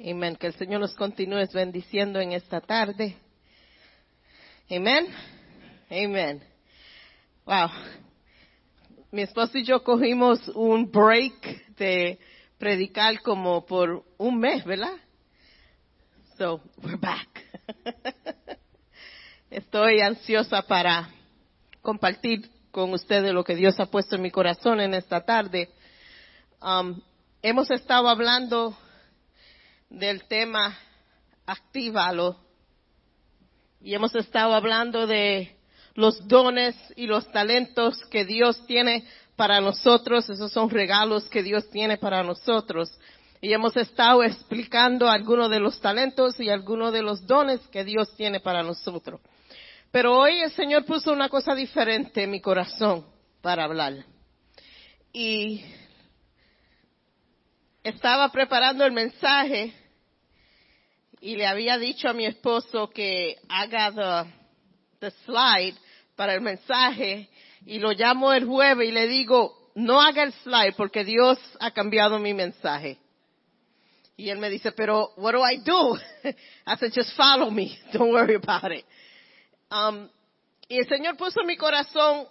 Amén. Que el Señor nos continúe bendiciendo en esta tarde. Amén. Amén. Wow. Mi esposo y yo cogimos un break de predicar como por un mes, ¿verdad? So, we're back. Estoy ansiosa para compartir con ustedes lo que Dios ha puesto en mi corazón en esta tarde. Um, hemos estado hablando del tema actívalo y hemos estado hablando de los dones y los talentos que Dios tiene para nosotros, esos son regalos que Dios tiene para nosotros. Y hemos estado explicando algunos de los talentos y algunos de los dones que Dios tiene para nosotros. Pero hoy el Señor puso una cosa diferente en mi corazón para hablar. Y estaba preparando el mensaje y le había dicho a mi esposo que haga the, slide para el mensaje y lo llamo el jueves y le digo, no haga el slide porque Dios ha cambiado mi mensaje. Y él me dice, pero what do I do? I said, just follow me. Don't worry about it. Um, y el Señor puso mi corazón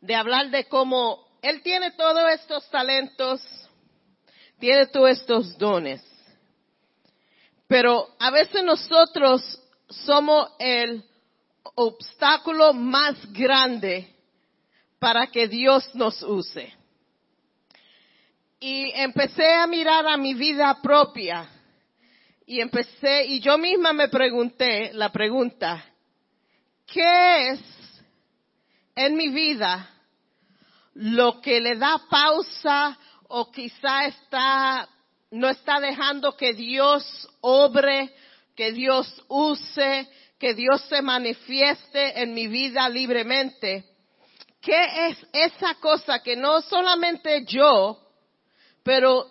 de hablar de cómo Él tiene todos estos talentos, tiene todos estos dones. Pero a veces nosotros somos el obstáculo más grande para que Dios nos use. Y empecé a mirar a mi vida propia y empecé, y yo misma me pregunté la pregunta, ¿qué es en mi vida lo que le da pausa o quizá está, no está dejando que Dios obre, que Dios use, que Dios se manifieste en mi vida libremente. ¿Qué es esa cosa que no solamente yo, pero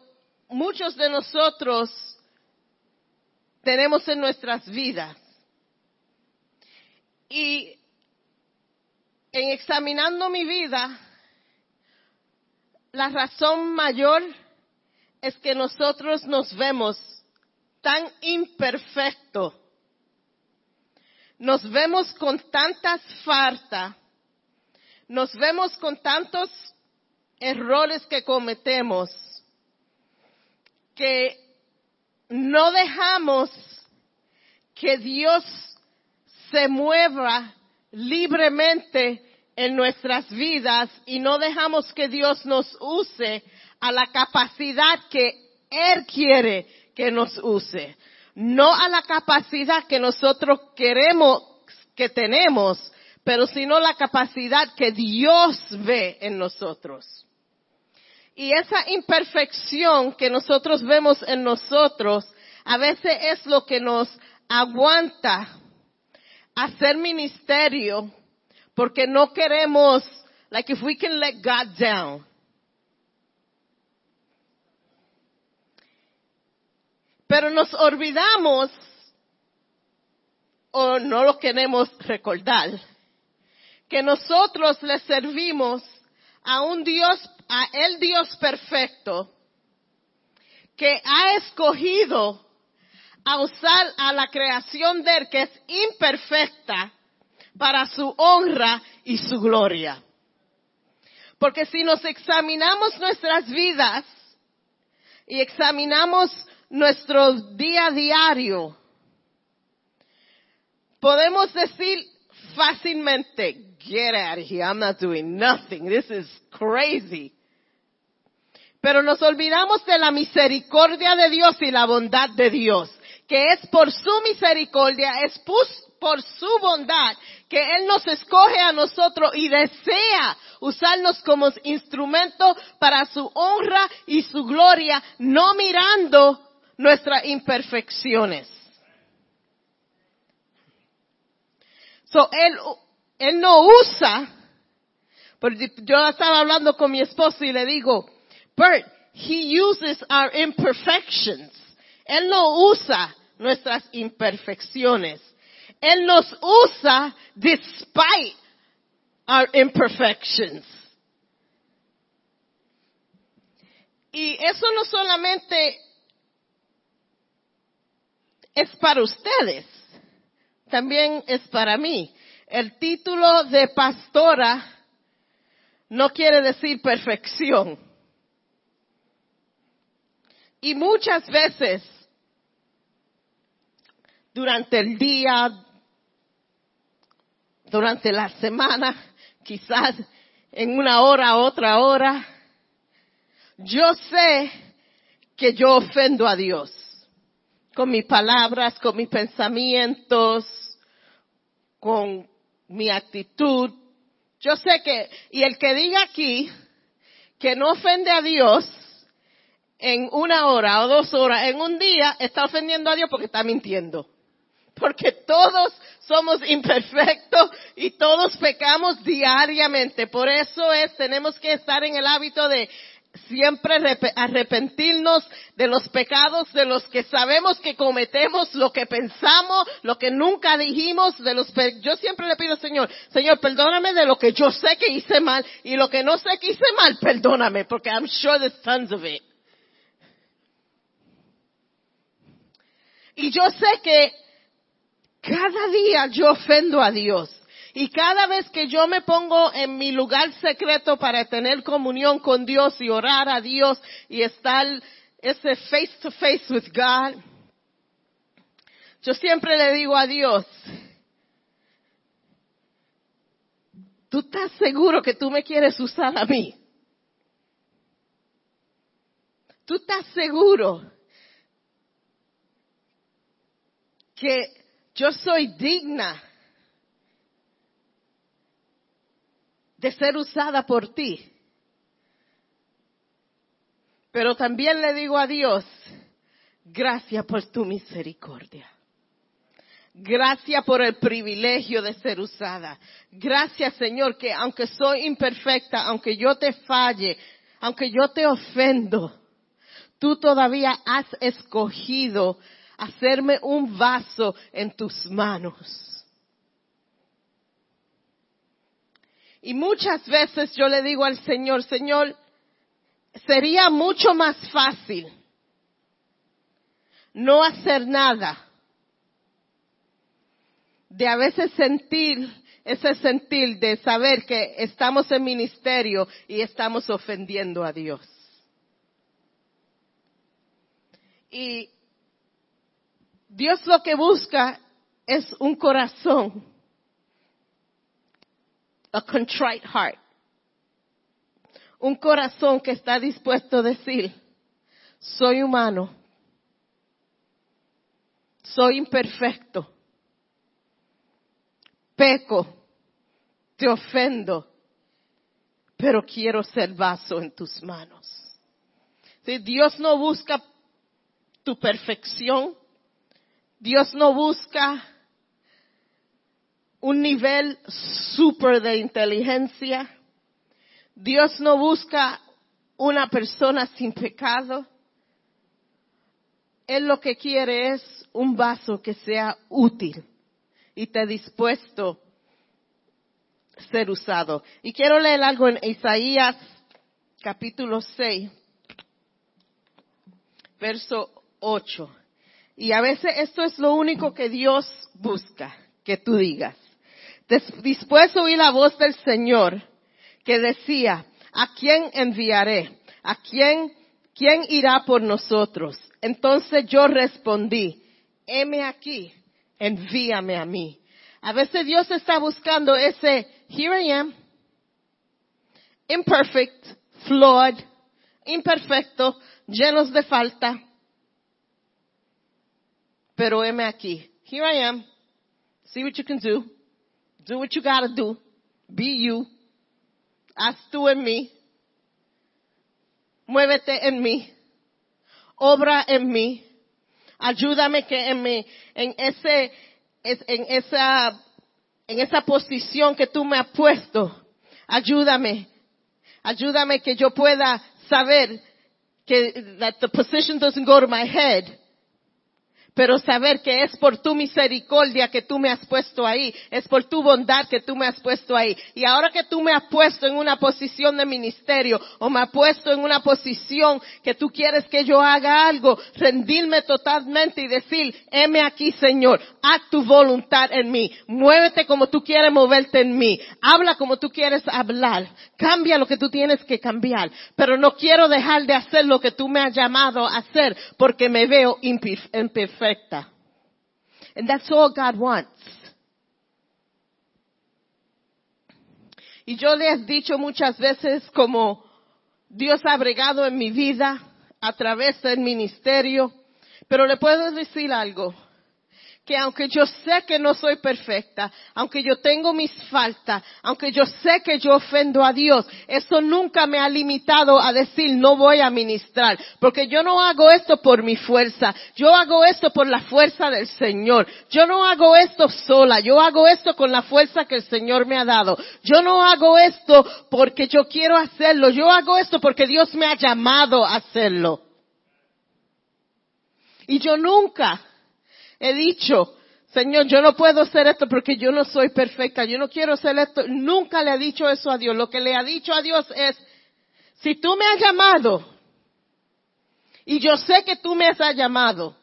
muchos de nosotros tenemos en nuestras vidas? Y en examinando mi vida, la razón mayor es que nosotros nos vemos tan imperfecto, nos vemos con tantas faltas, nos vemos con tantos errores que cometemos, que no dejamos que Dios se mueva libremente en nuestras vidas y no dejamos que Dios nos use a la capacidad que Él quiere que nos use, no a la capacidad que nosotros queremos que tenemos, pero sino la capacidad que Dios ve en nosotros. Y esa imperfección que nosotros vemos en nosotros, a veces es lo que nos aguanta hacer ministerio, porque no queremos, like if we can let God down, Pero nos olvidamos o no lo queremos recordar que nosotros le servimos a un Dios, a el Dios perfecto que ha escogido a usar a la creación de él que es imperfecta para su honra y su gloria. Porque si nos examinamos nuestras vidas y examinamos nuestro día diario, podemos decir fácilmente, get out of here, I'm not doing nothing, this is crazy. Pero nos olvidamos de la misericordia de Dios y la bondad de Dios, que es por su misericordia, es por su bondad, que Él nos escoge a nosotros y desea usarnos como instrumento para su honra y su gloria, no mirando nuestras imperfecciones. So, él, él no usa, porque yo estaba hablando con mi esposo y le digo, Bert, he uses our imperfections. Él no usa nuestras imperfecciones. Él nos usa despite our imperfections. Y eso no solamente es para ustedes, también es para mí. El título de pastora no quiere decir perfección. Y muchas veces durante el día, durante la semana, quizás en una hora, otra hora, yo sé que yo ofendo a Dios con mis palabras, con mis pensamientos, con mi actitud. Yo sé que, y el que diga aquí que no ofende a Dios en una hora o dos horas, en un día, está ofendiendo a Dios porque está mintiendo. Porque todos somos imperfectos y todos pecamos diariamente. Por eso es, tenemos que estar en el hábito de siempre arrepentirnos de los pecados de los que sabemos que cometemos, lo que pensamos, lo que nunca dijimos, de los yo siempre le pido Señor, Señor, perdóname de lo que yo sé que hice mal y lo que no sé que hice mal, perdóname, porque I'm sure there's tons of it. Y yo sé que cada día yo ofendo a Dios. Y cada vez que yo me pongo en mi lugar secreto para tener comunión con Dios y orar a Dios y estar ese face to face with God, yo siempre le digo a Dios, ¿tú estás seguro que tú me quieres usar a mí? ¿Tú estás seguro que yo soy digna de ser usada por ti. Pero también le digo a Dios, gracias por tu misericordia. Gracias por el privilegio de ser usada. Gracias Señor que aunque soy imperfecta, aunque yo te falle, aunque yo te ofendo, tú todavía has escogido hacerme un vaso en tus manos. Y muchas veces yo le digo al Señor, Señor, sería mucho más fácil no hacer nada, de a veces sentir ese sentir de saber que estamos en ministerio y estamos ofendiendo a Dios. Y Dios lo que busca es un corazón a contrite heart. Un corazón que está dispuesto a decir, soy humano, soy imperfecto, peco, te ofendo, pero quiero ser vaso en tus manos. Si Dios no busca tu perfección, Dios no busca un nivel super de inteligencia. Dios no busca una persona sin pecado. Él lo que quiere es un vaso que sea útil y esté dispuesto ser usado. Y quiero leer algo en Isaías capítulo 6, verso 8. Y a veces esto es lo único que Dios busca, que tú digas. Después oí la voz del Señor que decía, ¿a quién enviaré? ¿A quién, quién irá por nosotros? Entonces yo respondí, heme aquí, envíame a mí. A veces Dios está buscando ese, here I am, imperfect, flawed, imperfecto, llenos de falta. Pero heme aquí. Here I am. See what you can do. Do what you gotta do. Be you. Haz tú en mí. Muévete en mí. Obra en mí. Ayúdame que en mi, en ese, en esa, en esa posición que tú me has puesto. Ayúdame. Ayúdame que yo pueda saber que that the position doesn't go to my head, pero saber que es por tu misericordia que tú me has puesto ahí, es por tu bondad que tú me has puesto ahí. Y ahora que tú me has puesto en una posición de ministerio o me has puesto en una posición que tú quieres que yo haga algo, rendirme totalmente y decir, heme aquí Señor, haz tu voluntad en mí, muévete como tú quieres moverte en mí, habla como tú quieres hablar, cambia lo que tú tienes que cambiar, pero no quiero dejar de hacer lo que tú me has llamado a hacer porque me veo imperfecto perfecta. And that's all God wants. Y yo le he dicho muchas veces como Dios ha bregado en mi vida a través del ministerio, pero le puedo decir algo que aunque yo sé que no soy perfecta, aunque yo tengo mis faltas, aunque yo sé que yo ofendo a Dios, eso nunca me ha limitado a decir no voy a ministrar, porque yo no hago esto por mi fuerza, yo hago esto por la fuerza del Señor, yo no hago esto sola, yo hago esto con la fuerza que el Señor me ha dado, yo no hago esto porque yo quiero hacerlo, yo hago esto porque Dios me ha llamado a hacerlo. Y yo nunca he dicho, Señor, yo no puedo hacer esto porque yo no soy perfecta, yo no quiero hacer esto. Nunca le ha dicho eso a Dios. Lo que le ha dicho a Dios es, si tú me has llamado, y yo sé que tú me has llamado,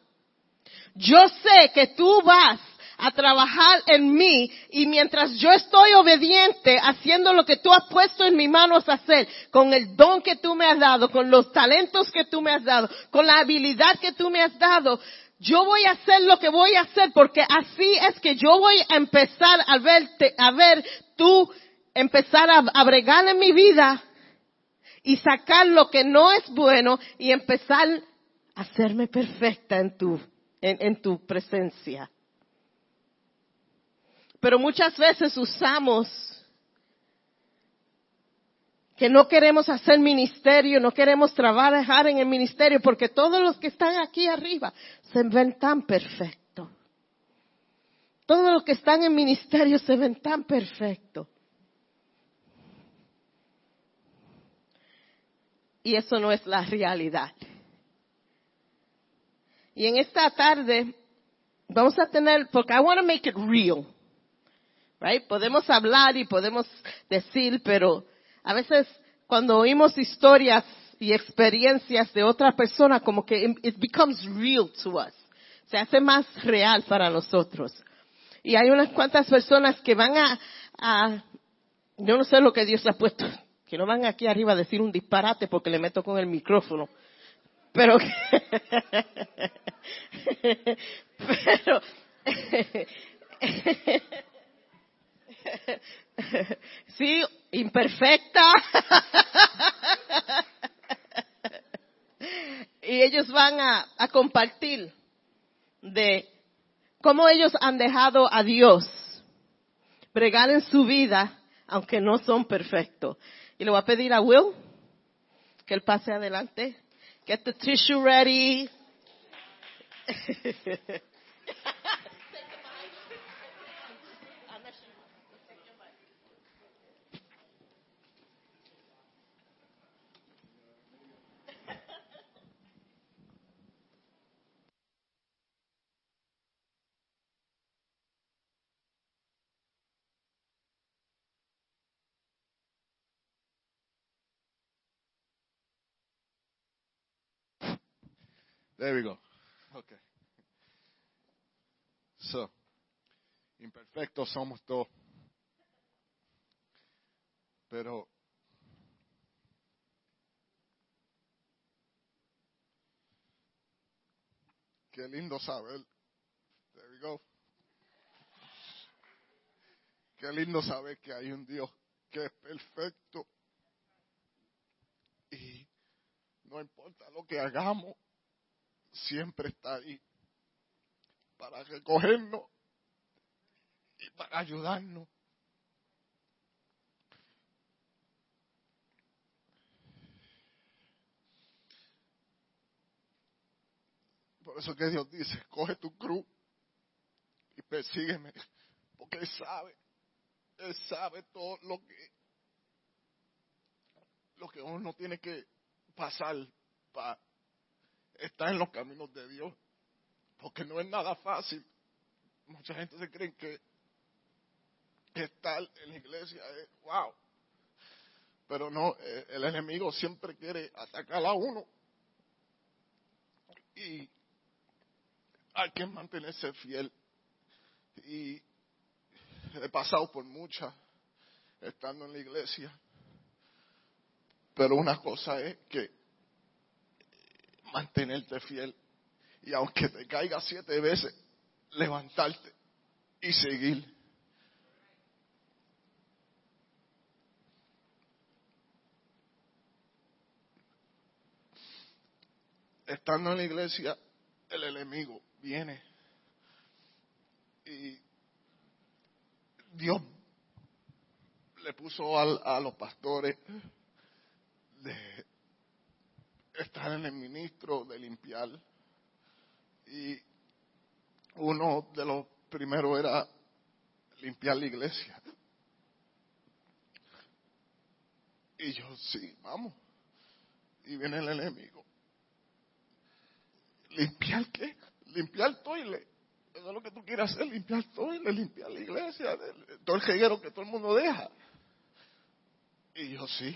yo sé que tú vas a trabajar en mí y mientras yo estoy obediente haciendo lo que tú has puesto en mis manos hacer, con el don que tú me has dado, con los talentos que tú me has dado, con la habilidad que tú me has dado, yo voy a hacer lo que voy a hacer porque así es que yo voy a empezar a verte, a ver tú empezar a, bregar en mi vida y sacar lo que no es bueno y empezar a hacerme perfecta en tu, en tu presencia. Pero muchas veces usamos que no queremos hacer ministerio, no queremos trabajar en el ministerio, porque todos los que están aquí arriba se ven tan perfectos. Todos los que están en ministerio se ven tan perfectos. Y eso no es la realidad. Y en esta tarde vamos a tener, porque I want to make it real. Right? Podemos hablar y podemos decir, pero a veces cuando oímos historias y experiencias de otra persona, como que it becomes real to us. Se hace más real para nosotros. Y hay unas cuantas personas que van a, a yo no sé lo que Dios ha puesto, que no van aquí arriba a decir un disparate porque le meto con el micrófono. Pero, pero, sí, imperfecta. y ellos van a, compartir de cómo ellos han dejado a Dios bregar en su vida, aunque no son perfectos. Y le voy a pedir a Will que él pase adelante. Get the tissue ready. There we go. Okay. So, imperfectos somos todos. Pero qué lindo saber. There we go. Qué lindo saber que hay un Dios que es perfecto. Y no importa lo que hagamos, siempre está ahí para recogernos y para ayudarnos. Por eso que Dios dice, coge tu cruz y persígueme, porque Él sabe, Él sabe todo lo que, lo que uno tiene que pasar para está en los caminos de Dios. Porque no es nada fácil. Mucha gente se cree que estar en la iglesia es wow. Pero no, eh, el enemigo siempre quiere atacar a uno. Y hay que mantenerse fiel. Y he pasado por muchas estando en la iglesia. Pero una cosa es que mantenerte fiel y aunque te caiga siete veces, levantarte y seguir. Estando en la iglesia, el enemigo viene y Dios le puso a los pastores de estar en el ministro, de limpiar. Y uno de los primeros era limpiar la iglesia. Y yo, sí, vamos. Y viene el enemigo. ¿Limpiar qué? Limpiar el toile. Eso es lo que tú quieres hacer, limpiar el toile, limpiar la iglesia, todo el jeguero que todo el mundo deja. Y yo, sí.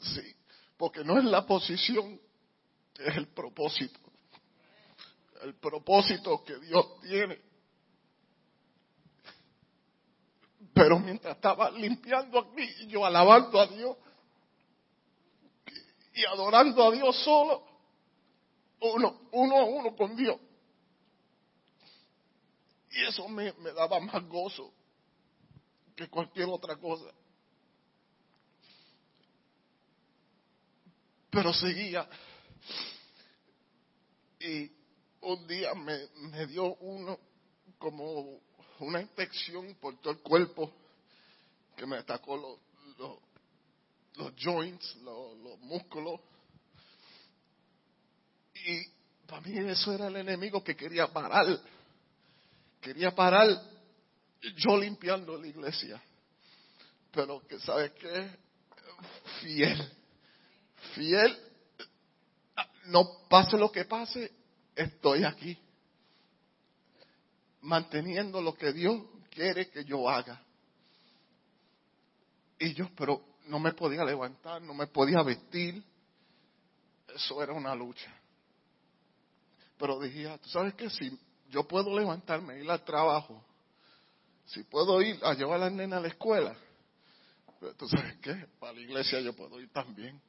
Sí, porque no es la posición, es el propósito. El propósito que Dios tiene. Pero mientras estaba limpiando aquí, yo alabando a Dios y adorando a Dios solo, uno, a uno con Dios. Y eso me daba más gozo que cualquier otra cosa. Pero seguía. Y un día me, me dio uno como una infección por todo el cuerpo que me atacó los, los, joints, los, los músculos. Y para mí eso era el enemigo que quería parar. Quería parar yo limpiando la iglesia. Pero que sabes qué? Fiel fiel, no pase lo que pase, estoy aquí. Manteniendo lo que Dios quiere que yo haga. Y yo, pero no me podía levantar, no me podía vestir. Eso era una lucha. Pero dije, ah, tú sabes que si yo puedo levantarme, ir al trabajo, si puedo ir a llevar a la nena a la escuela, pues, tú sabes qué, para la iglesia yo puedo ir también.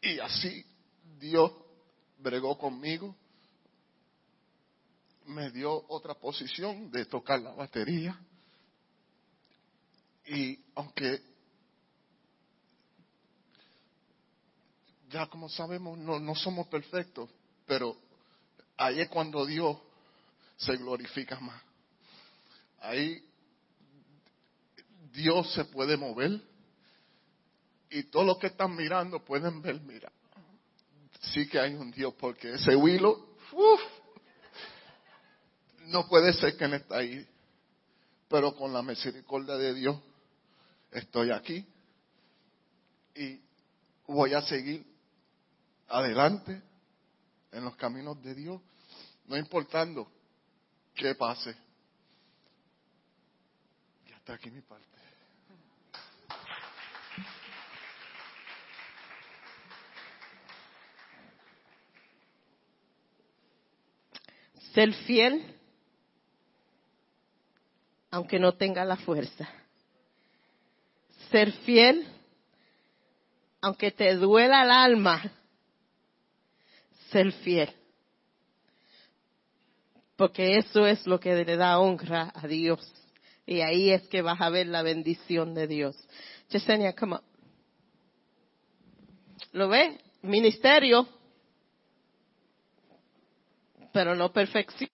Y así Dios bregó conmigo, me dio otra posición de tocar la batería. Y aunque ya como sabemos no, no somos perfectos, pero ahí es cuando Dios se glorifica más. Ahí Dios se puede mover y todos los que están mirando pueden ver, mira, sí que hay un Dios, porque ese huilo, no puede ser que no está ahí, pero con la misericordia de Dios estoy aquí y voy a seguir adelante en los caminos de Dios, no importando qué pase. Y hasta aquí mi parte. Ser fiel, aunque no tenga la fuerza. Ser fiel, aunque te duela el alma. Ser fiel. Porque eso es lo que le da honra a Dios. Y ahí es que vas a ver la bendición de Dios. Chesenia, come on. ¿Lo ve? Ministerio pero no perfección.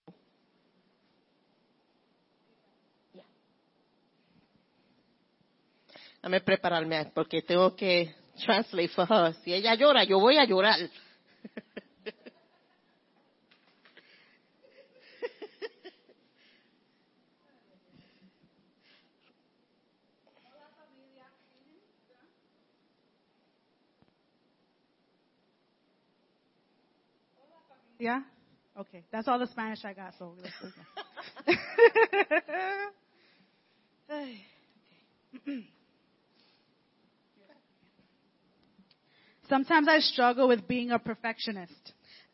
Dame prepararme porque tengo que translate for her. Si ella llora, yo voy a llorar. Yeah? Okay. That's all the Spanish I got, so let's listen. Sometimes I struggle with being a perfectionist.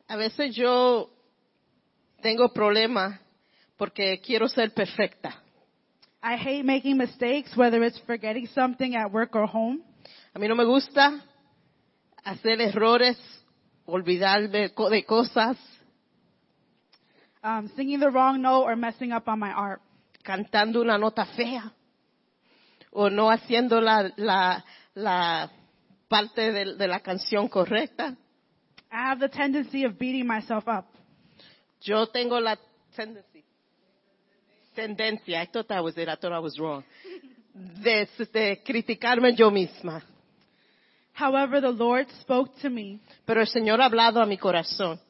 A veces yo tengo problemas porque quiero ser perfecta. I hate making mistakes, whether it's forgetting something at work or home. A mí no me gusta hacer errores, olvidarme de cosas, Um, singing the wrong note or messing up on my art. cantando una nota fea o no haciendo la, la, la parte de, de la canción correcta. I have the tendency of beating myself up. Yo tengo la tendency, tendencia, I thought that was it, I thought I was wrong, de, de criticarme yo misma. However, the Lord spoke to me Pero el Señor ha hablado a mi corazón,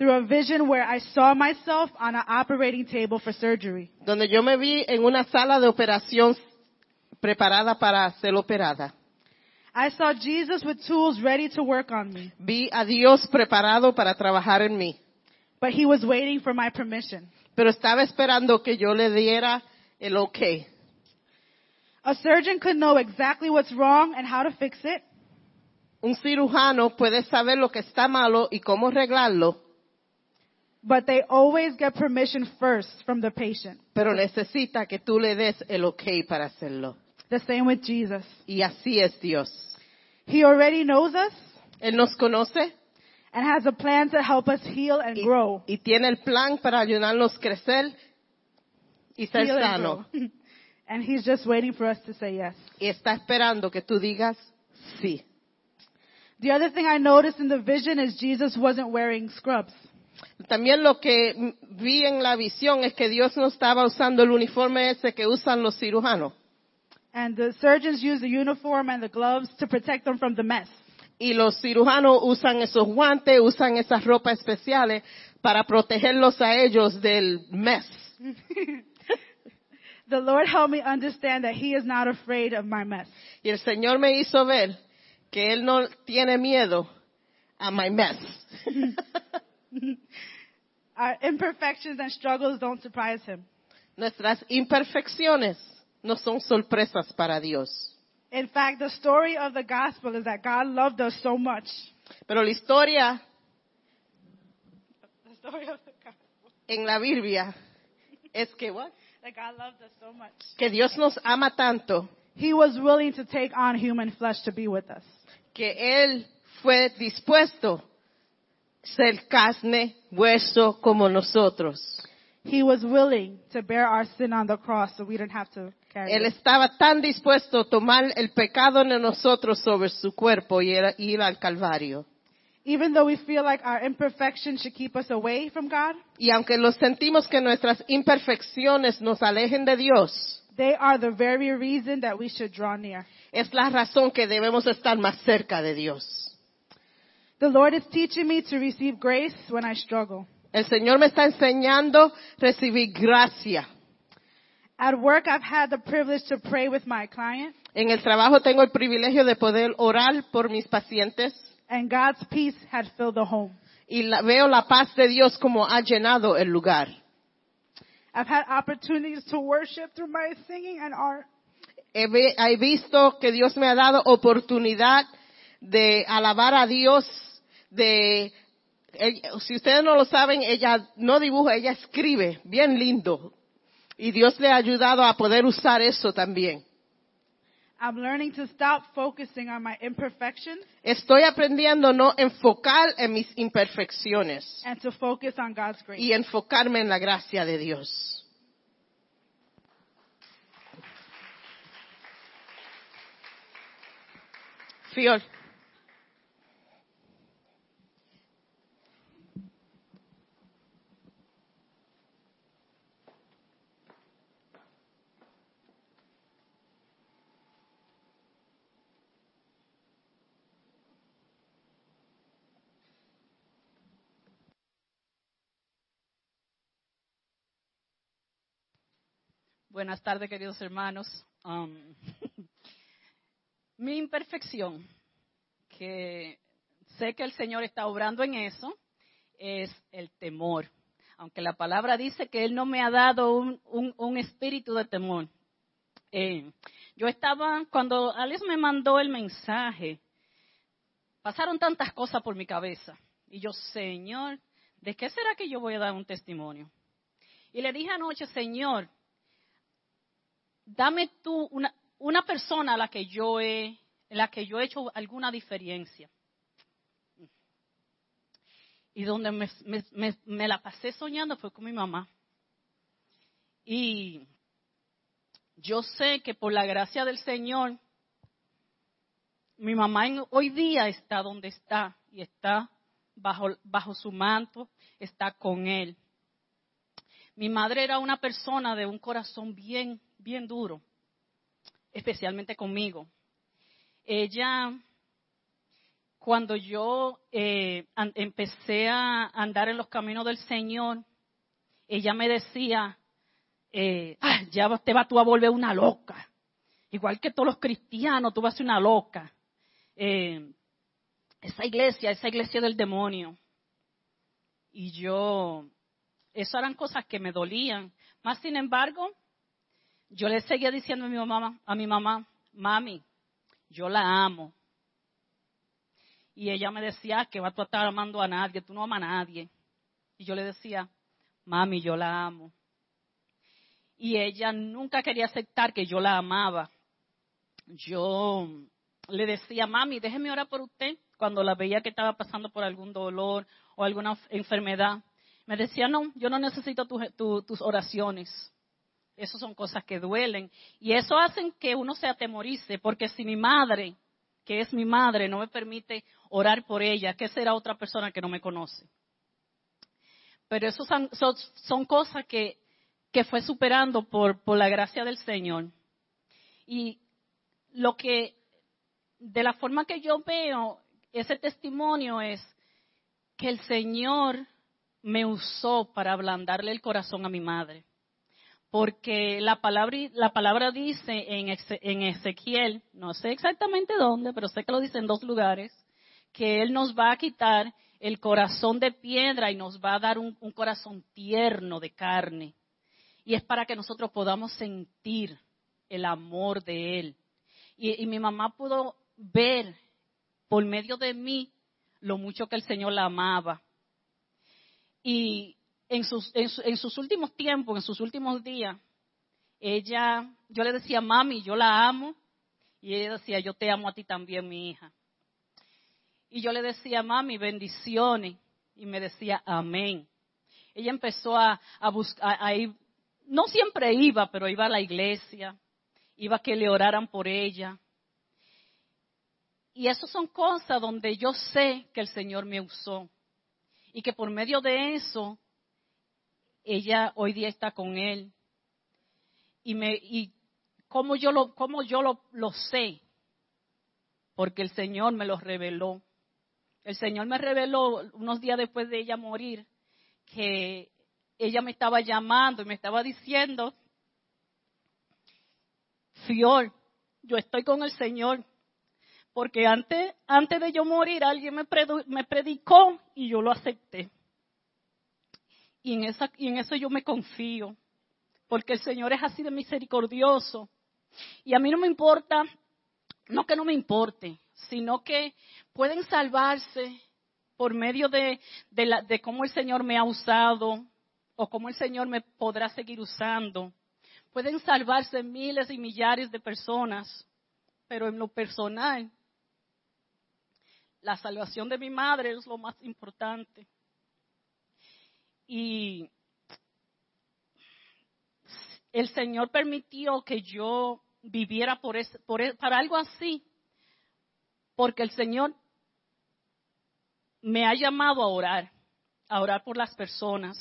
through a vision where I saw myself on an operating table for surgery. donde yo me vi en una sala de operación preparada para ser operada. I saw Jesus with tools ready to work on me, Vi a Dios preparado para trabajar en mí, but he was waiting for my permission. pero estaba esperando que yo le diera el okay. A surgeon could know exactly what's wrong and how to fix it, Un cirujano puede saber lo que está malo y cómo arreglarlo, but they always get permission first from the patient. pero necesita que tú le des el okay para hacerlo. The same with Jesus. Y así es Dios. He already knows us Él nos conoce and has a plan to help us heal and y, grow. y tiene el plan para ayudarnos a crecer y ser Heal and sano. grow. and he's just waiting for us to say yes. Y está esperando que tú digas sí. The other thing I noticed in the vision is Jesus wasn't wearing scrubs. También lo que vi en la visión es que Dios no estaba usando el uniforme ese que usan los cirujanos. And the surgeons use the uniform and the gloves to protect them from the mess. Y los cirujanos usan esos guantes, usan esas ropas especiales para protegerlos a ellos del mes. The Lord helped me understand that He is not afraid of my mess. Y el Señor me hizo ver que Él no tiene miedo a my mess. Our imperfections and struggles don't surprise Him. Nuestras imperfecciones no son sorpresas para Dios. In fact, the story of the gospel is that God loved us so much. Pero la historia The story of the gospel. en la Biblia es que, what? That God loved us so much. que Dios nos ama tanto He was willing to take on human flesh to be with us. que Él fue dispuesto ser carne, hueso como nosotros. He was willing to bear our sin on the cross so we didn't have to carry Él it. estaba tan dispuesto a tomar el pecado de nosotros sobre su cuerpo y era- ir al Calvario. Even though we feel like our imperfections should keep us away from God, Y aunque lo sentimos que nuestras imperfecciones nos alejen de Dios, they are the very reason that we should draw near. es la razón que debemos estar más cerca de Dios. The Lord is teaching me to receive grace when I struggle. El Señor me está enseñando recibir gracia. At work, I've had the privilege to pray with my client, En el trabajo tengo el privilegio de poder orar por mis pacientes and God's peace had filled the home. y la- veo la paz de Dios como ha llenado el lugar. I've had opportunities to worship through my singing and art. He visto que Dios me ha dado oportunidad de alabar a Dios, de, si ustedes no lo saben, ella no dibuja, ella escribe, bien lindo. Y Dios le ha ayudado a poder usar eso también. I'm learning to stop focusing on my imperfections Estoy aprendiendo no enfocar en mis imperfecciones and to focus on God's grace. y enfocarme en la gracia de Dios. Fior. Buenas tardes, queridos hermanos. Um, mi imperfección, que sé que el Señor está obrando en eso, es el temor. Aunque la palabra dice que Él no me ha dado un, espíritu de temor. Eh, yo estaba, cuando Alex me mandó el mensaje, pasaron tantas cosas por mi cabeza. Y yo, Señor, ¿de qué será que yo voy a dar un testimonio? Y le dije anoche, Señor, dame tú una, persona a la que yo he, la que yo he hecho alguna diferencia. Y donde me, la pasé soñando fue con mi mamá. Y yo sé que por la gracia del Señor, mi mamá hoy día está donde está y está bajo su manto, está con él. Mi madre era una persona de un corazón bien, bien duro, especialmente conmigo. Ella, cuando yo eh, empecé a andar en los caminos del Señor, ella me decía, eh, "Ah, ya te vas tú a volver una loca. Igual que todos los cristianos, tú vas a ser una loca. Eh, esa iglesia, esa iglesia del demonio. Y yo, eso eran cosas que me dolían. Más sin embargo, yo le seguía diciendo a mi mamá, a mi mamá, mami, yo la amo. Y ella me decía que va a estar amando a nadie, tú no amas a nadie. Y yo le decía, mami, yo la amo. Y ella nunca quería aceptar que yo la amaba. Yo le decía, mami, déjeme orar por usted cuando la veía que estaba pasando por algún dolor o alguna enfermedad. Me decía, no, yo no necesito tu- tu- tus oraciones. Esas son cosas que duelen. Y eso hacen que uno se atemorice, porque si mi madre, que es mi madre, no me permite orar por ella, ¿qué será otra persona que no me conoce? Pero eso son, son- son cosas que, fue superando por la gracia del Señor. Y lo que, de la forma que yo veo ese testimonio es que el Señor me usó para ablandarle el corazón a mi madre. Porque la palabra, la palabra dice en, Ezequiel, no sé exactamente dónde, pero sé que lo dice en dos lugares, que Él nos va a quitar el corazón de piedra y nos va a dar un, un corazón tierno de carne. Y es para que nosotros podamos sentir el amor de Él. Y, y mi mamá pudo ver por medio de mí lo mucho que el Señor la amaba. Y en sus, últimos tiempos, en sus últimos días, ella, yo le decía, mami, yo la amo. Y ella decía, yo te amo a ti también, mi hija. Y yo le decía, mami, bendiciones. Y me decía, amén. Ella empezó a, a buscar, a ir, no siempre iba, pero iba a la iglesia, iba a que le oraran por ella. Y eso son cosas donde yo sé que el Señor me usó. Y que por medio de eso, ella hoy día está con Él. Y, me, y cómo yo, lo, cómo yo lo, lo sé, porque el Señor me lo reveló. El Señor me reveló unos días después de ella morir que ella me estaba llamando y me estaba diciendo, Fior, yo estoy con el Señor. Porque antes, antes de yo morir, alguien me, predicó y yo lo acepté. Y en, esa, y en eso yo me confío. Porque el Señor es así de misericordioso. Y a mí no me importa, no que no me importe, sino que pueden salvarse por medio de, de, cómo el Señor me ha usado o cómo el Señor me podrá seguir usando. Pueden salvarse miles y millares de personas, pero en lo personal, la salvación de mi madre es lo más importante. Y el Señor permitió que yo viviera por, ese- por e- para algo así, porque el Señor me ha llamado a orar, a orar por las personas.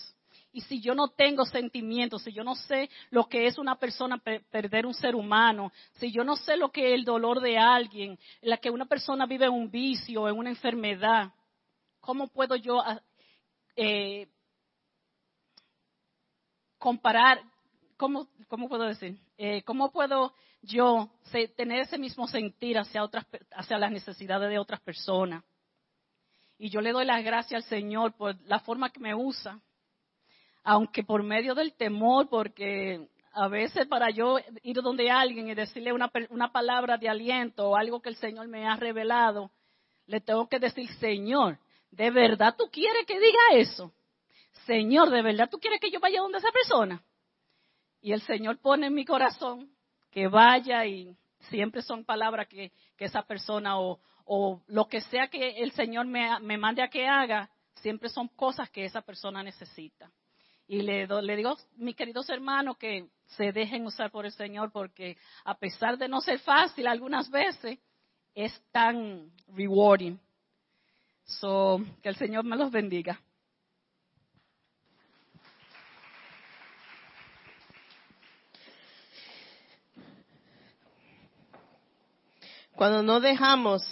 Y si yo no tengo sentimientos, si yo no sé lo que es una persona pe- perder un ser humano, si yo no sé lo que es el dolor de alguien, la que una persona vive en un vicio, en una enfermedad, ¿cómo puedo yo ah, eh, comparar, cómo, puedo decir, Eh, cómo puedo yo tener ese mismo sentir hacia otras, hacia las necesidades de otras personas? Y yo le doy las gracias al Señor por la forma que me usa. Aunque por medio del temor, porque a veces para yo ir donde alguien y decirle una, una palabra de aliento o algo que el Señor me ha revelado, le tengo que decir, Señor, ¿de verdad tú quieres que diga eso? Señor, ¿de verdad tú quieres que yo vaya donde esa persona? Y el Señor pone en mi corazón que vaya y siempre son palabras que, esa persona o, lo que sea que el Señor me, me, mande a que haga, siempre son cosas que esa persona necesita. Y le, le digo, mis queridos hermanos, que se dejen usar por el Señor porque a pesar de no ser fácil algunas veces, es tan rewarding. So, que el Señor me los bendiga. Cuando no dejamos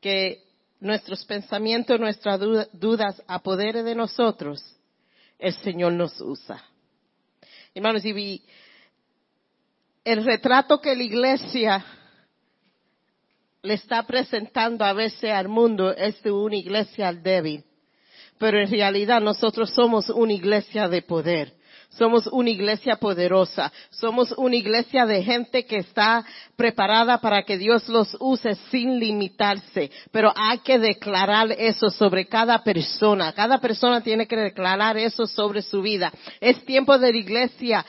que nuestros pensamientos, nuestras dudas apoderen de nosotros, el Señor nos usa. Hermanos, y el retrato que la iglesia le está presentando a veces al mundo es de una iglesia débil. Pero en realidad nosotros somos una iglesia de poder. Somos una iglesia poderosa. Somos una iglesia de gente que está preparada para que Dios los use sin limitarse. Pero hay que declarar eso sobre cada persona. Cada persona tiene que declarar eso sobre su vida. Es tiempo de la iglesia,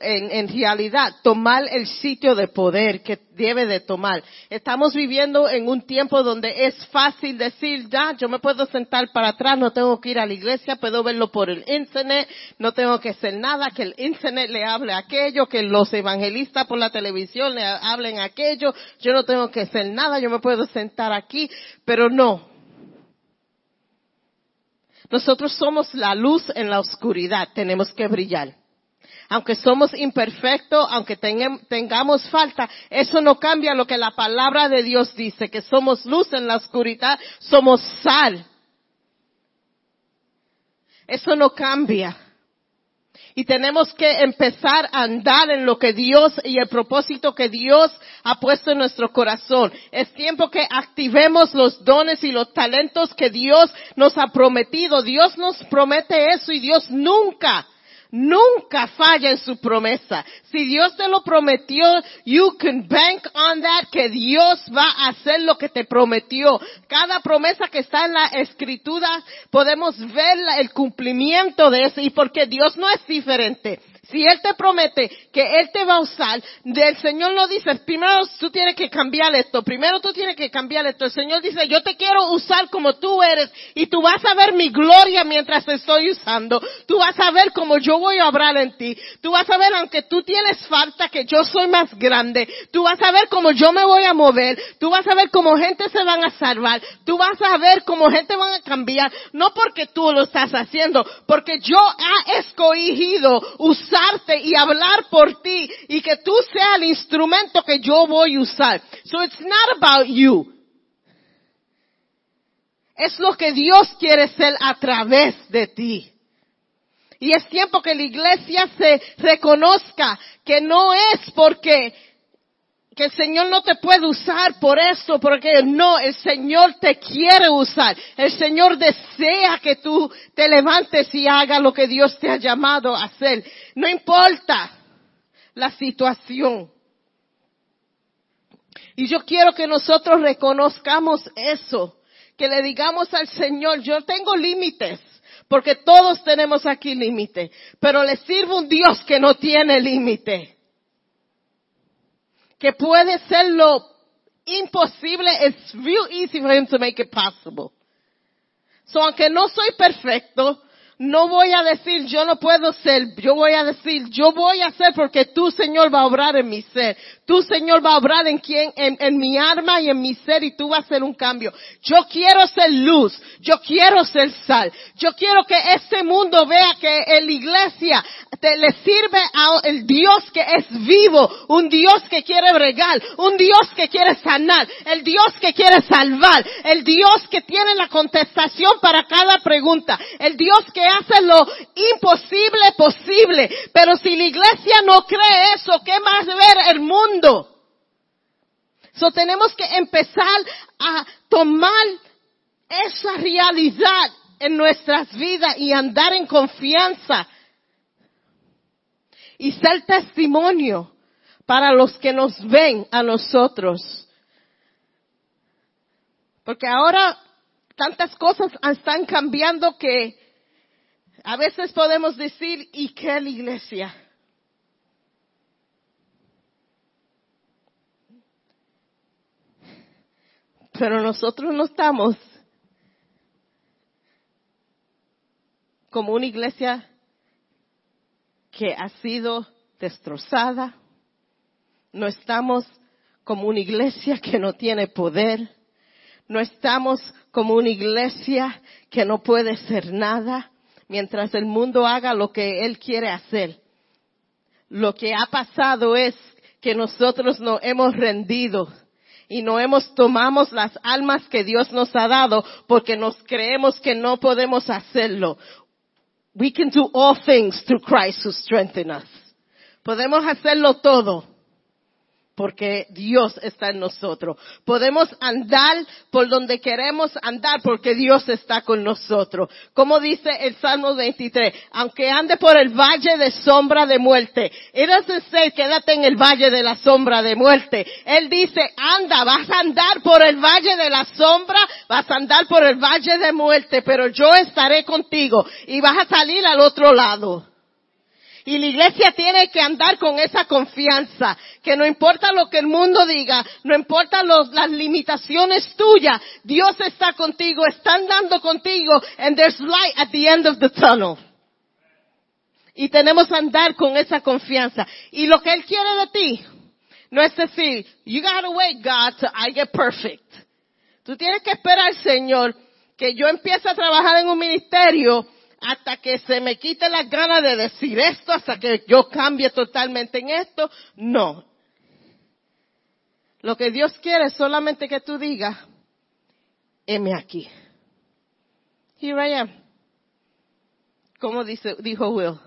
en, en realidad, tomar el sitio de poder que debe de tomar. Estamos viviendo en un tiempo donde es fácil decir, ya, yo me puedo sentar para atrás, no tengo que ir a la iglesia, puedo verlo por el internet, no tengo que hacer nada, que el internet le hable aquello, que los evangelistas por la televisión le hablen aquello, yo no tengo que hacer nada, yo me puedo sentar aquí, pero no. Nosotros somos la luz en la oscuridad, tenemos que brillar aunque somos imperfectos, aunque tengamos falta, eso no cambia lo que la palabra de Dios dice, que somos luz en la oscuridad, somos sal. Eso no cambia. Y tenemos que empezar a andar en lo que Dios y el propósito que Dios ha puesto en nuestro corazón. Es tiempo que activemos los dones y los talentos que Dios nos ha prometido. Dios nos promete eso y Dios nunca nunca falla en su promesa. Si Dios te lo prometió, you can bank on that, que Dios va a hacer lo que te prometió. Cada promesa que está en la escritura, podemos ver el cumplimiento de eso y porque Dios no es diferente. Si Él te promete que Él te va a usar, el Señor no dice, primero tú tienes que cambiar esto, primero tú tienes que cambiar esto. El Señor dice, yo te quiero usar como tú eres y tú vas a ver mi gloria mientras te estoy usando. Tú vas a ver cómo yo voy a obrar en ti. Tú vas a ver, aunque tú tienes falta, que yo soy más grande. Tú vas a ver cómo yo me voy a mover. Tú vas a ver cómo gente se van a salvar. Tú vas a ver cómo gente van a cambiar. No porque tú lo estás haciendo, porque yo he escogido usar y hablar por ti y que tú seas el instrumento que yo voy a usar. So it's not about you. Es lo que Dios quiere ser a través de ti. Y es tiempo que la iglesia se reconozca que no es porque que el Señor no te puede usar por eso, porque no, el Señor te quiere usar. El Señor desea que tú te levantes y hagas lo que Dios te ha llamado a hacer. No importa la situación. Y yo quiero que nosotros reconozcamos eso, que le digamos al Señor, yo tengo límites, porque todos tenemos aquí límites, pero le sirvo un Dios que no tiene límite que puede ser lo imposible, it's real easy for him to make it possible. So, aunque no soy perfecto, no voy a decir yo no puedo ser, yo voy a decir yo voy a ser porque tú Señor va a obrar en mi ser. Tú Señor va a obrar en quien, en, mi arma y en mi ser y tú vas a hacer un cambio. Yo quiero ser luz, yo quiero ser sal, yo quiero que este mundo vea que en la iglesia te, le sirve a el Dios que es vivo, un Dios que quiere bregar, un Dios que quiere sanar, el Dios que quiere salvar, el Dios que tiene la contestación para cada pregunta, el Dios que hace lo imposible posible. Pero si la iglesia no cree eso, ¿qué más ver el mundo? So tenemos que empezar a tomar esa realidad en nuestras vidas y andar en confianza y ser testimonio para los que nos ven a nosotros. Porque ahora tantas cosas están cambiando que a veces podemos decir, ¿y qué la iglesia? Pero nosotros no estamos como una iglesia que ha sido destrozada. No estamos como una iglesia que no tiene poder. No estamos como una iglesia que no puede hacer nada mientras el mundo haga lo que él quiere hacer. Lo que ha pasado es que nosotros nos hemos rendido y no hemos tomamos las almas que Dios nos ha dado porque nos creemos que no podemos hacerlo. We can do all things through Christ who strengthens us. Podemos hacerlo todo porque Dios está en nosotros. Podemos andar por donde queremos andar porque Dios está con nosotros. Como dice el Salmo 23, aunque ande por el valle de sombra de muerte, Él doesn't quédate en el valle de la sombra de muerte. Él dice, anda, vas a andar por el valle de la sombra, vas a andar por el valle de muerte, pero yo estaré contigo y vas a salir al otro lado. Y la iglesia tiene que andar con esa confianza, que no importa lo que el mundo diga, no importa las limitaciones tuyas, Dios está contigo, está andando contigo, and there's light at the end of the tunnel. Y tenemos que andar con esa confianza. Y lo que Él quiere de ti, no es decir, you gotta wait God till I get perfect. Tú tienes que esperar, Señor, que yo empiece a trabajar en un ministerio hasta que se me quite las ganas de decir esto, hasta que yo cambie totalmente en esto. No. Lo que Dios quiere es solamente que tú digas, heme aquí. Here I am. Como dice, dijo Will.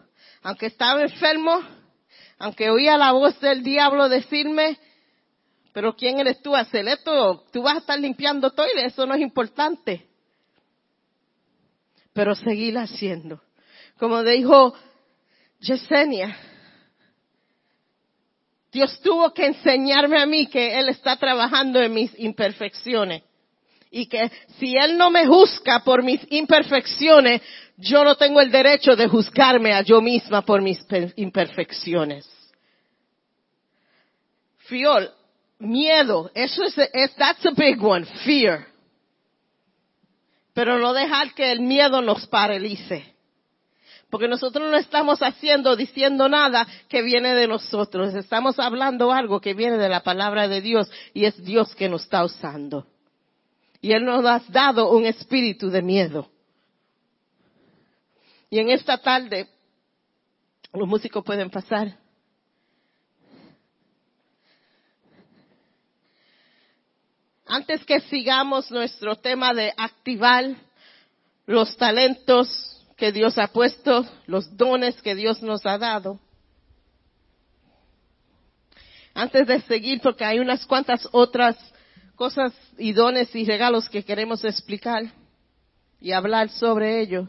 Aunque estaba enfermo, aunque oía la voz del diablo decirme, pero ¿quién eres tú a hacer esto? Tú vas a estar limpiando todo y eso no es importante pero seguir haciendo. Como dijo Yesenia, Dios tuvo que enseñarme a mí que Él está trabajando en mis imperfecciones. Y que si Él no me juzga por mis imperfecciones, yo no tengo el derecho de juzgarme a yo misma por mis imperfecciones. Fiol, miedo, eso es, that's a big one, fear pero no dejar que el miedo nos paralice. Porque nosotros no estamos haciendo, diciendo nada que viene de nosotros. Estamos hablando algo que viene de la palabra de Dios y es Dios que nos está usando. Y Él nos ha dado un espíritu de miedo. Y en esta tarde, los músicos pueden pasar. Antes que sigamos nuestro tema de activar los talentos que Dios ha puesto, los dones que Dios nos ha dado, antes de seguir, porque hay unas cuantas otras cosas y dones y regalos que queremos explicar y hablar sobre ello.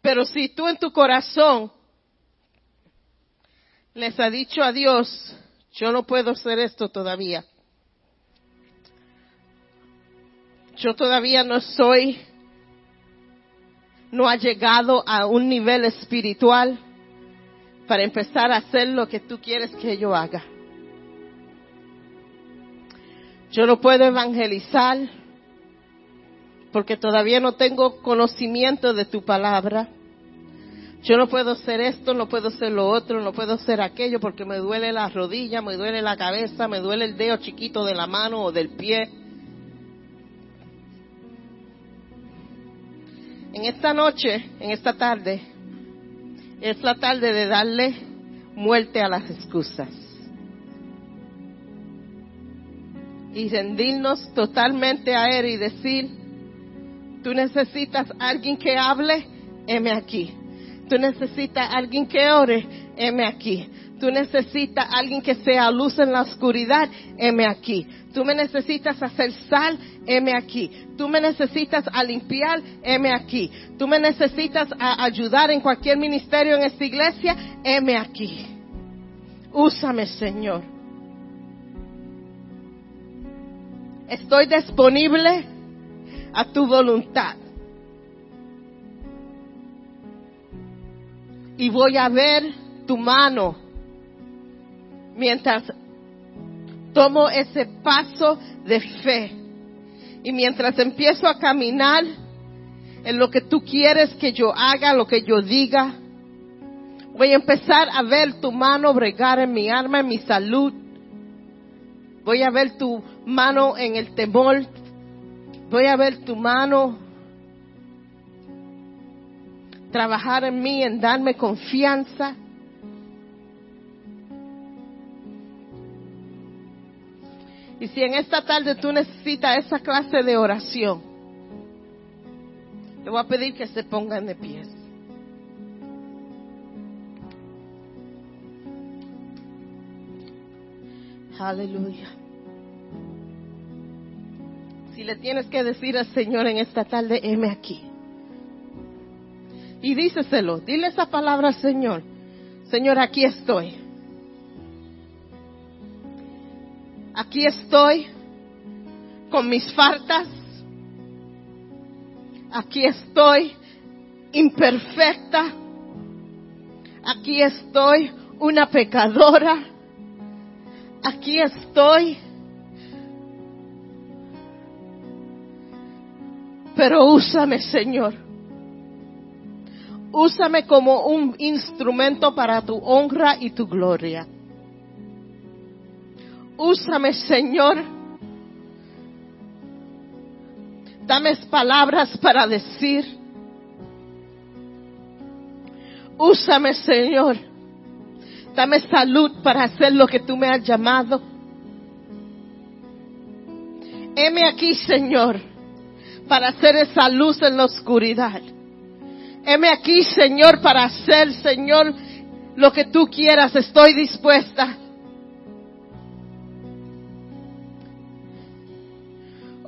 Pero si tú en tu corazón les ha dicho a Dios, yo no puedo hacer esto todavía, yo todavía no soy, no ha llegado a un nivel espiritual para empezar a hacer lo que tú quieres que yo haga. Yo no puedo evangelizar porque todavía no tengo conocimiento de tu palabra. Yo no puedo hacer esto, no puedo hacer lo otro, no puedo hacer aquello porque me duele la rodilla, me duele la cabeza, me duele el dedo chiquito de la mano o del pie. En esta noche, en esta tarde, es la tarde de darle muerte a las excusas. Y rendirnos totalmente a Él y decir, tú necesitas alguien que hable, heme aquí. Tú necesitas alguien que ore, heme aquí. Tú necesitas alguien que sea luz en la oscuridad, heme aquí. Tú me necesitas hacer sal, heme aquí. Tú me necesitas a limpiar, heme aquí. Tú me necesitas a ayudar en cualquier ministerio en esta iglesia, heme aquí. Úsame, Señor. Estoy disponible a tu voluntad. Y voy a ver tu mano mientras tomo ese paso de fe. Y mientras empiezo a caminar en lo que tú quieres que yo haga, lo que yo diga, voy a empezar a ver tu mano bregar en mi alma, en mi salud. Voy a ver tu mano en el temor. Voy a ver tu mano trabajar en mí, en darme confianza. Y si en esta tarde tú necesitas esa clase de oración, te voy a pedir que se pongan de pies. Aleluya. Si le tienes que decir al Señor en esta tarde, heme aquí. Y díceselo, dile esa palabra al Señor. Señor, aquí estoy. Aquí estoy con mis faltas. Aquí estoy imperfecta. Aquí estoy una pecadora. Aquí estoy. Pero úsame, Señor. Úsame como un instrumento para tu honra y tu gloria. Úsame, Señor. Dame palabras para decir. Úsame, Señor. Dame salud para hacer lo que tú me has llamado. Heme aquí, Señor, para hacer esa luz en la oscuridad. Heme aquí, Señor, para hacer, Señor, lo que tú quieras. Estoy dispuesta.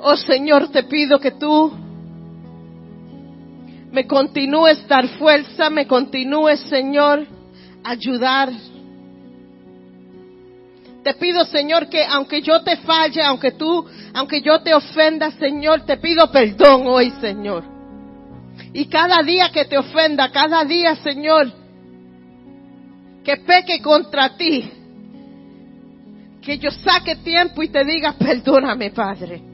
Oh Señor, te pido que tú me continúes dar fuerza, me continúes, Señor, ayudar. Te pido, Señor, que aunque yo te falle, aunque tú, aunque yo te ofenda, Señor, te pido perdón hoy, Señor. Y cada día que te ofenda, cada día, Señor, que peque contra ti, que yo saque tiempo y te diga, perdóname, Padre.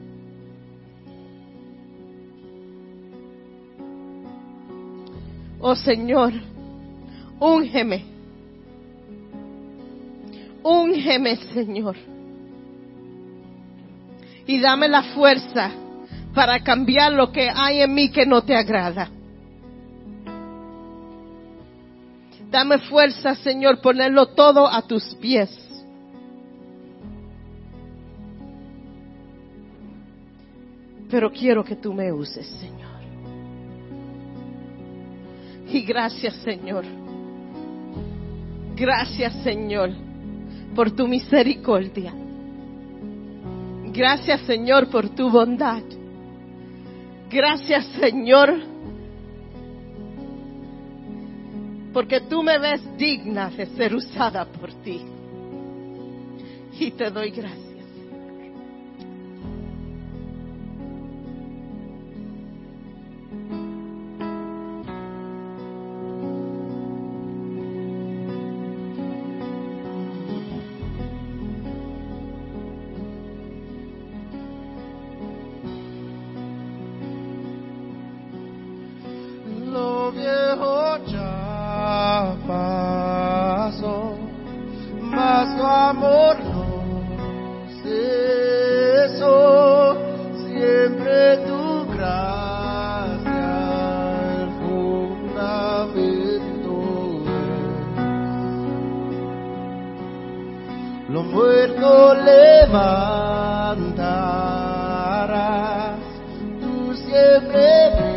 Oh Señor, úngeme. Úngeme, Señor. Y dame la fuerza para cambiar lo que hay en mí que no te agrada. Dame fuerza, Señor, ponerlo todo a tus pies. Pero quiero que tú me uses, Señor. Y gracias, Señor. Gracias, Señor, por tu misericordia. Gracias, Señor, por tu bondad. Gracias, Señor, porque tú me ves digna de ser usada por ti. Y te doy gracias. Lo muerto levantarás, tú siempre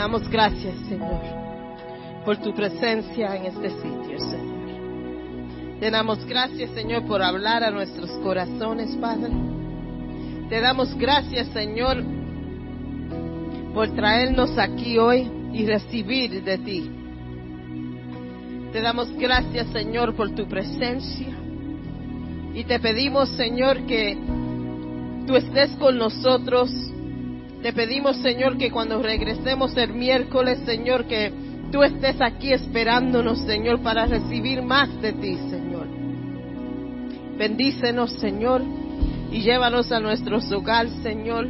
damos gracias, Señor, por tu presencia en este sitio, Señor. Te damos gracias, Señor, por hablar a nuestros corazones, Padre. Te damos gracias, Señor, por traernos aquí hoy y recibir de ti. Te damos gracias, Señor, por tu presencia. Y te pedimos, Señor, que tú estés con nosotros. Te pedimos, Señor, que cuando regresemos el miércoles, Señor, que tú estés aquí esperándonos, Señor, para recibir más de ti, Señor. Bendícenos, Señor, y llévanos a nuestros hogares, Señor,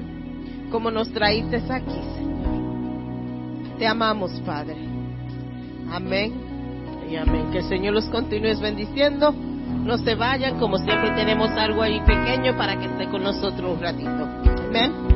como nos traíste aquí, Señor. Te amamos, Padre. Amén y amén. Que el Señor los continúe bendiciendo. No se vayan, como siempre tenemos algo ahí pequeño para que esté con nosotros un ratito. Amén.